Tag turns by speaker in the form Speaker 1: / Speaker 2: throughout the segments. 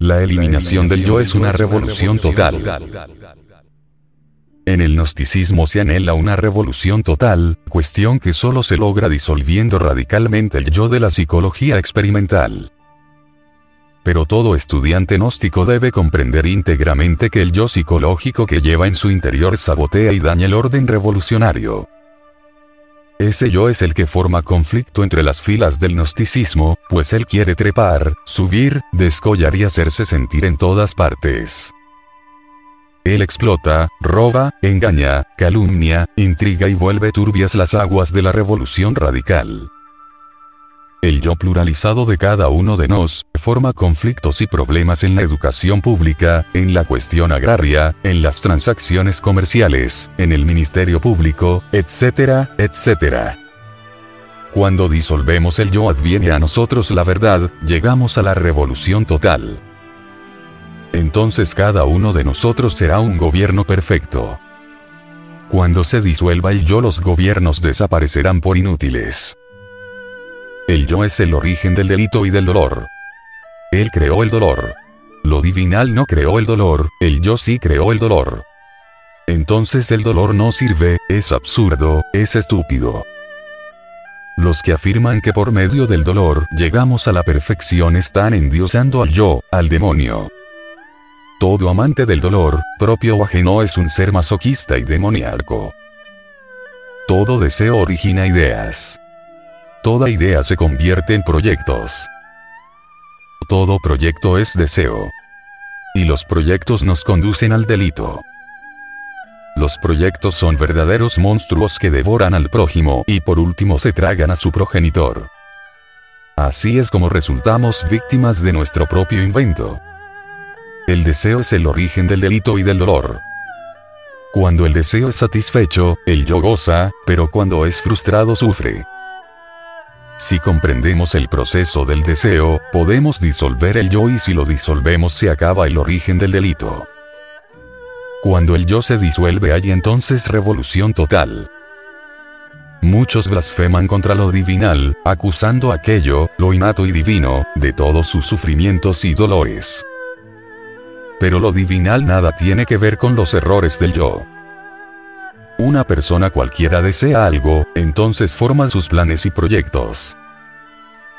Speaker 1: La eliminación del yo es una revolución total. En el gnosticismo se anhela una revolución total, cuestión que solo se logra disolviendo radicalmente el yo de la psicología experimental. Pero todo estudiante gnóstico debe comprender íntegramente que el yo psicológico que lleva en su interior sabotea y daña el orden revolucionario. Ese yo es el que forma conflicto entre las filas del gnosticismo, pues él quiere trepar, subir, descollar y hacerse sentir en todas partes. Él explota, roba, engaña, calumnia, intriga y vuelve turbias las aguas de la revolución radical. El yo pluralizado de cada uno de nos, forma conflictos y problemas en la educación pública, en la cuestión agraria, en las transacciones comerciales, en el ministerio público, etcétera, etcétera. Cuando disolvemos el yo adviene a nosotros la verdad, llegamos a la revolución total. Entonces cada uno de nosotros será un gobierno perfecto. Cuando se disuelva el yo los gobiernos desaparecerán por inútiles. Yo es el origen del delito y del dolor. Él creó el dolor. Lo divinal no creó el dolor, el yo sí creó el dolor. Entonces el dolor no sirve, es absurdo, es estúpido. Los que afirman que por medio del dolor llegamos a la perfección están endiosando al yo, al demonio. Todo amante del dolor, propio o ajeno, es un ser masoquista y demoníaco. Todo deseo origina ideas. Toda idea se convierte en proyectos. Todo proyecto es deseo. Y los proyectos nos conducen al delito. Los proyectos son verdaderos monstruos que devoran al prójimo y por último se tragan a su progenitor. Así es como resultamos víctimas de nuestro propio invento. El deseo es el origen del delito y del dolor. Cuando el deseo es satisfecho, el yo goza, pero cuando es frustrado sufre. Si comprendemos el proceso del deseo, podemos disolver el yo y si lo disolvemos se acaba el origen del delito. Cuando el yo se disuelve hay entonces revolución total. Muchos blasfeman contra lo divinal, acusando aquello, lo innato y divino, de todos sus sufrimientos y dolores. Pero lo divinal nada tiene que ver con los errores del yo. Una persona cualquiera desea algo, entonces forma sus planes y proyectos.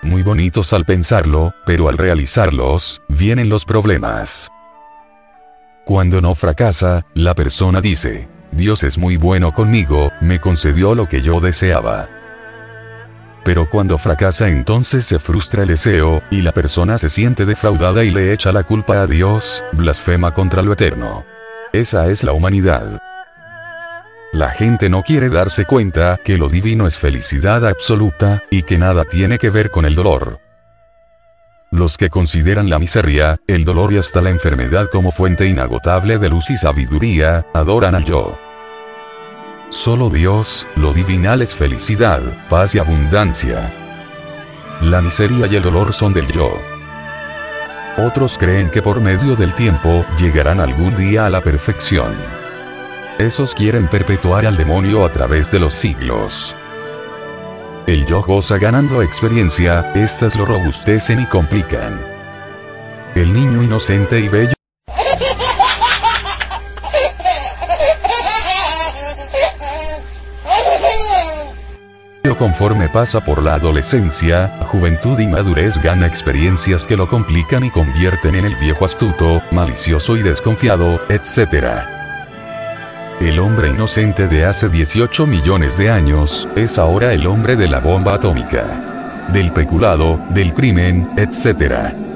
Speaker 1: Muy bonitos al pensarlo, pero al realizarlos, vienen los problemas. Cuando no fracasa, la persona dice, Dios es muy bueno conmigo, me concedió lo que yo deseaba. Pero cuando fracasa entonces se frustra el deseo, y la persona se siente defraudada y le echa la culpa a Dios, blasfema contra lo eterno. Esa es la humanidad. La gente no quiere darse cuenta que lo divino es felicidad absoluta, y que nada tiene que ver con el dolor. Los que consideran la miseria, el dolor y hasta la enfermedad como fuente inagotable de luz y sabiduría, adoran al yo. Solo Dios, lo divinal es felicidad, paz y abundancia. La miseria y el dolor son del yo. Otros creen que por medio del tiempo, llegarán algún día a la perfección. Esos quieren perpetuar al demonio a través de los siglos. El yo goza ganando experiencia, estas lo robustecen y complican. El niño inocente y bello conforme pasa por la adolescencia, juventud y madurez gana experiencias que lo complican y convierten en el viejo astuto, malicioso y desconfiado, etc. El hombre inocente de hace 18 millones de años, es ahora el hombre de la bomba atómica. Del peculado, del crimen, etc.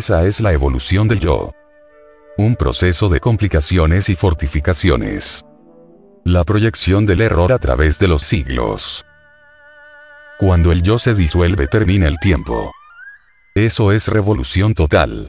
Speaker 1: Esa es la evolución del yo. Un proceso de complicaciones y fortificaciones. La proyección del error a través de los siglos. Cuando el yo se disuelve termina el tiempo. Eso es revolución total.